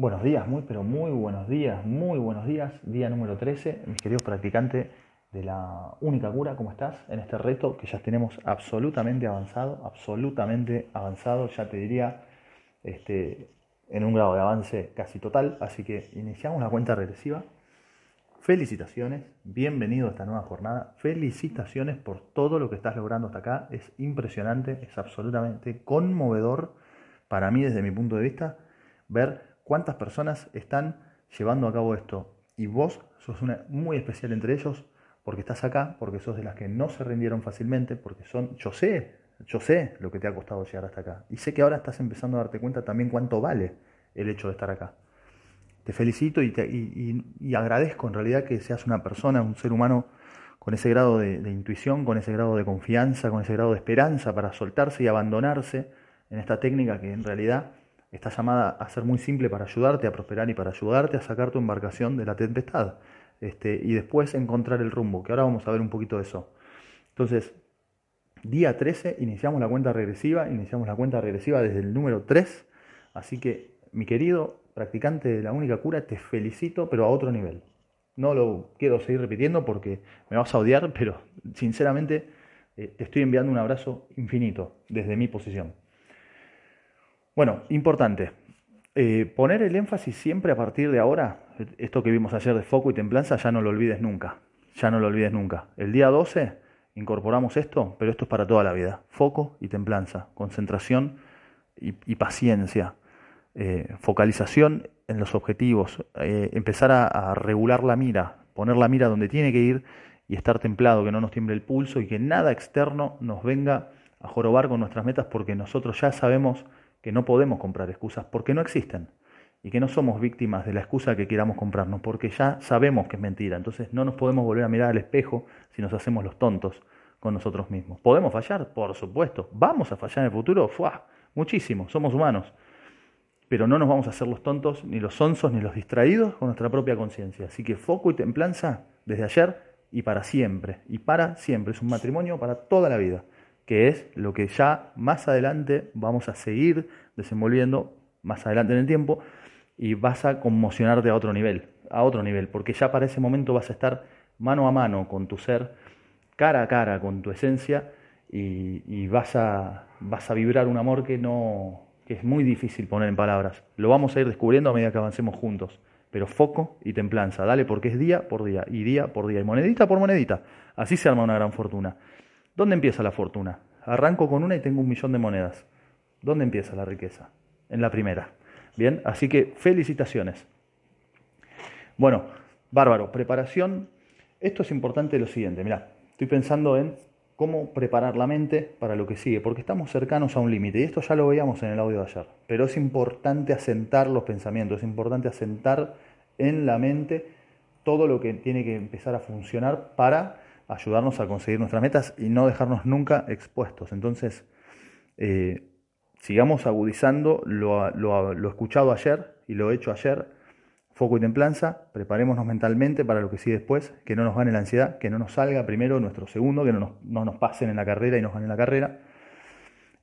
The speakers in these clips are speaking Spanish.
Buenos días, muy pero muy buenos días, muy buenos días. Día número 13, mis queridos practicantes de la única cura, ¿cómo estás? En este reto que ya tenemos absolutamente avanzado, absolutamente avanzado, ya te diría, este, en un grado de avance casi total. Así que iniciamos la cuenta regresiva. Felicitaciones, bienvenido a esta nueva jornada. Felicitaciones por todo lo que estás logrando hasta acá. Es impresionante, es absolutamente conmovedor para mí desde mi punto de vista ver cuántas personas están llevando a cabo esto. Y vos sos una muy especial entre ellos porque estás acá, porque sos de las que no se rindieron fácilmente, porque son, yo sé, yo sé lo que te ha costado llegar hasta acá. Y sé que ahora estás empezando a darte cuenta también cuánto vale el hecho de estar acá. Te felicito y, agradezco en realidad que seas una persona, un ser humano con ese grado de, de, intuición, con ese grado de confianza, con ese grado de esperanza para soltarse y abandonarse en esta técnica que en realidad está llamada a ser muy simple para ayudarte a prosperar y para ayudarte a sacar tu embarcación de la tempestad. Este, y después encontrar el rumbo, que ahora vamos a ver un poquito de eso. Entonces, día 13, iniciamos la cuenta regresiva, iniciamos la cuenta regresiva desde el número 3, así que mi querido practicante de la única cura, te felicito, pero a otro nivel. No lo quiero seguir repitiendo porque me vas a odiar, pero sinceramente eh, te estoy enviando un abrazo infinito desde mi posición. Bueno, importante. Eh, poner el énfasis siempre a partir de ahora, esto que vimos ayer de foco y templanza, ya no lo olvides nunca. Ya no lo olvides nunca. El día 12 incorporamos esto, pero esto es para toda la vida. Foco y templanza, concentración y, paciencia, eh, focalización en los objetivos, eh, empezar a regular la mira, poner la mira donde tiene que ir y estar templado, que no nos tiemble el pulso y que nada externo nos venga a jorobar con nuestras metas porque nosotros ya sabemos que no podemos comprar excusas porque no existen y que no somos víctimas de la excusa que queramos comprarnos porque ya sabemos que es mentira. Entonces no nos podemos volver a mirar al espejo si nos hacemos los tontos con nosotros mismos. ¿Podemos fallar? Por supuesto. ¿Vamos a fallar en el futuro? ¡Fua! Muchísimo, somos humanos. Pero no nos vamos a hacer los tontos, ni los sonsos, ni los distraídos con nuestra propia conciencia. Así que foco y templanza desde ayer y para siempre. Y para siempre. Es un matrimonio para toda la vida que es lo que ya más adelante vamos a seguir desenvolviendo, más adelante en el tiempo, y vas a conmocionarte a otro nivel, a otro nivel, porque ya para ese momento vas a estar mano a mano con tu ser, cara a cara con tu esencia, y, vas, a, vas a vibrar un amor que, no, que es muy difícil poner en palabras. Lo vamos a ir descubriendo a medida que avancemos juntos, pero foco y templanza, dale porque es día por día, y día por día, y monedita por monedita, así se arma una gran fortuna. ¿Dónde empieza la fortuna? Arranco con una y tengo un millón de monedas. ¿Dónde empieza la riqueza? En la primera. Bien, así que felicitaciones. Bueno, bárbaro, preparación. Esto es importante lo siguiente, mira, estoy pensando en cómo preparar la mente para lo que sigue, porque estamos cercanos a un límite, y esto ya lo veíamos en el audio de ayer, pero es importante asentar los pensamientos, es importante asentar en la mente todo lo que tiene que empezar a funcionar para ayudarnos a conseguir nuestras metas y no dejarnos nunca expuestos. Entonces, eh, sigamos agudizando lo, lo, escuchado ayer y lo hecho ayer, foco y templanza, preparémonos mentalmente para lo que sigue después, que no nos gane la ansiedad, que no nos salga primero nuestro segundo, que no nos, no nos pasen en la carrera y nos ganen la carrera.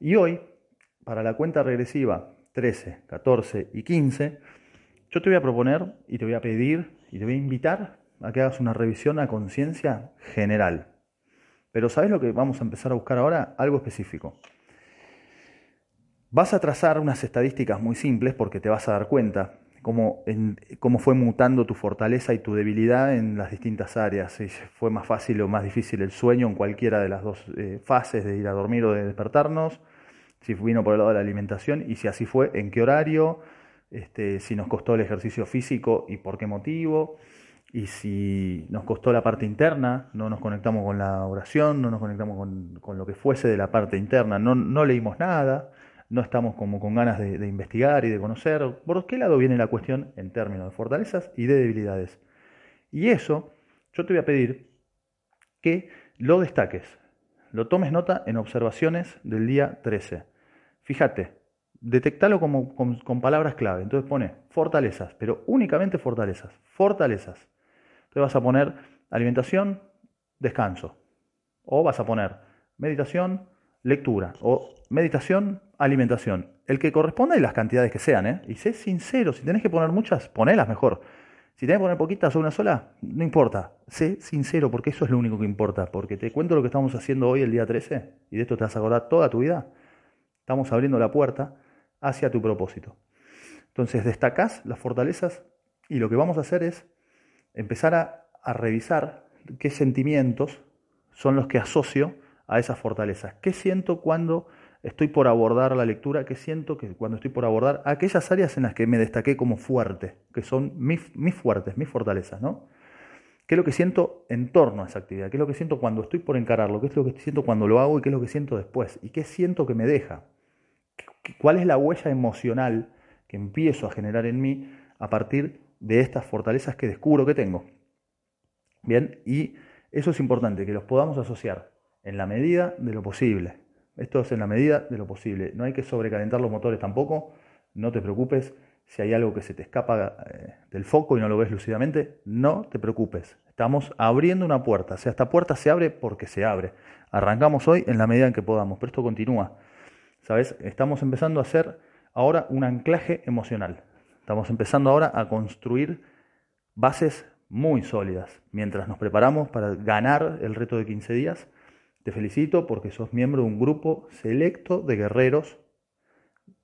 Y hoy, para la cuenta regresiva 13, 14 y 15, yo te voy a proponer y te voy a pedir y te voy a invitar a que hagas una revisión a conciencia general. Pero ¿sabes lo que vamos a empezar a buscar ahora? Algo específico. Vas a trazar unas estadísticas muy simples porque te vas a dar cuenta cómo, cómo fue mutando tu fortaleza y tu debilidad en las distintas áreas. Si fue más fácil o más difícil el sueño en cualquiera de las dos eh, fases de ir a dormir o de despertarnos. Si vino por el lado de la alimentación y si así fue, en qué horario. Este, si nos costó el ejercicio físico y por qué motivo y si nos costó la parte interna, no nos conectamos con la oración, no nos conectamos con, lo que fuese de la parte interna, no, no leímos nada, no estamos como con ganas de, investigar y de conocer por qué lado viene la cuestión en términos de fortalezas y de debilidades. Y eso, yo te voy a pedir que lo destaques, lo tomes nota en observaciones del día 13. Fíjate, detectalo como, con, palabras clave. Entonces pone fortalezas, pero únicamente fortalezas. Fortalezas. Entonces vas a poner alimentación, descanso. O vas a poner meditación, lectura. O meditación, alimentación. El que corresponda y las cantidades que sean. ¿eh? Y sé sincero, si tenés que poner muchas, ponelas mejor. Si tenés que poner poquitas o una sola, no importa. Sé sincero, porque eso es lo único que importa. Porque te cuento lo que estamos haciendo hoy, el día 13, y de esto te vas a acordar toda tu vida. Estamos abriendo la puerta hacia tu propósito. Entonces destacás las fortalezas y lo que vamos a hacer es empezar a, revisar qué sentimientos son los que asocio a esas fortalezas. ¿Qué siento cuando estoy por abordar la lectura? ¿Qué siento que cuando estoy por abordar aquellas áreas en las que me destaqué como fuerte, que son mis, mis fuertes, mis fortalezas, ¿no? ¿Qué es lo que siento en torno a esa actividad? ¿Qué es lo que siento cuando estoy por encararlo? ¿Qué es lo que siento cuando lo hago y qué es lo que siento después? ¿Y qué siento que me deja? ¿Cuál es la huella emocional que empiezo a generar en mí a partir de estas fortalezas que descubro que tengo? Bien, y eso es importante, que los podamos asociar en la medida de lo posible. Esto es en la medida de lo posible. No hay que sobrecalentar los motores tampoco. No te preocupes si hay algo que se te escapa eh, del foco y no lo ves lúcidamente. No te preocupes. Estamos abriendo una puerta. O sea, esta puerta se abre porque se abre. Arrancamos hoy en la medida en que podamos, pero esto continúa. ¿Sabes? Estamos empezando a hacer ahora un anclaje emocional. Estamos empezando ahora a construir bases muy sólidas. Mientras nos preparamos para ganar el reto de 15 días, te felicito porque sos miembro de un grupo selecto de guerreros,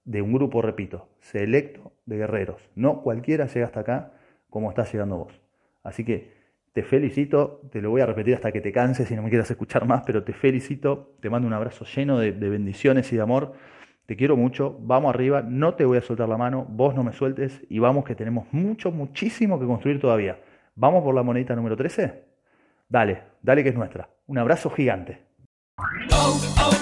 de un grupo, repito, selecto de guerreros. No cualquiera llega hasta acá como estás llegando vos. Así que te felicito, te lo voy a repetir hasta que te canses y no me quieras escuchar más, pero te felicito, te mando un abrazo lleno de, bendiciones y de amor. Te quiero mucho, vamos arriba, no te voy a soltar la mano, vos no me sueltes y vamos que tenemos mucho, muchísimo que construir todavía. ¿Vamos por la monedita número 13? Dale, dale que es nuestra. Un abrazo gigante. Oh, oh,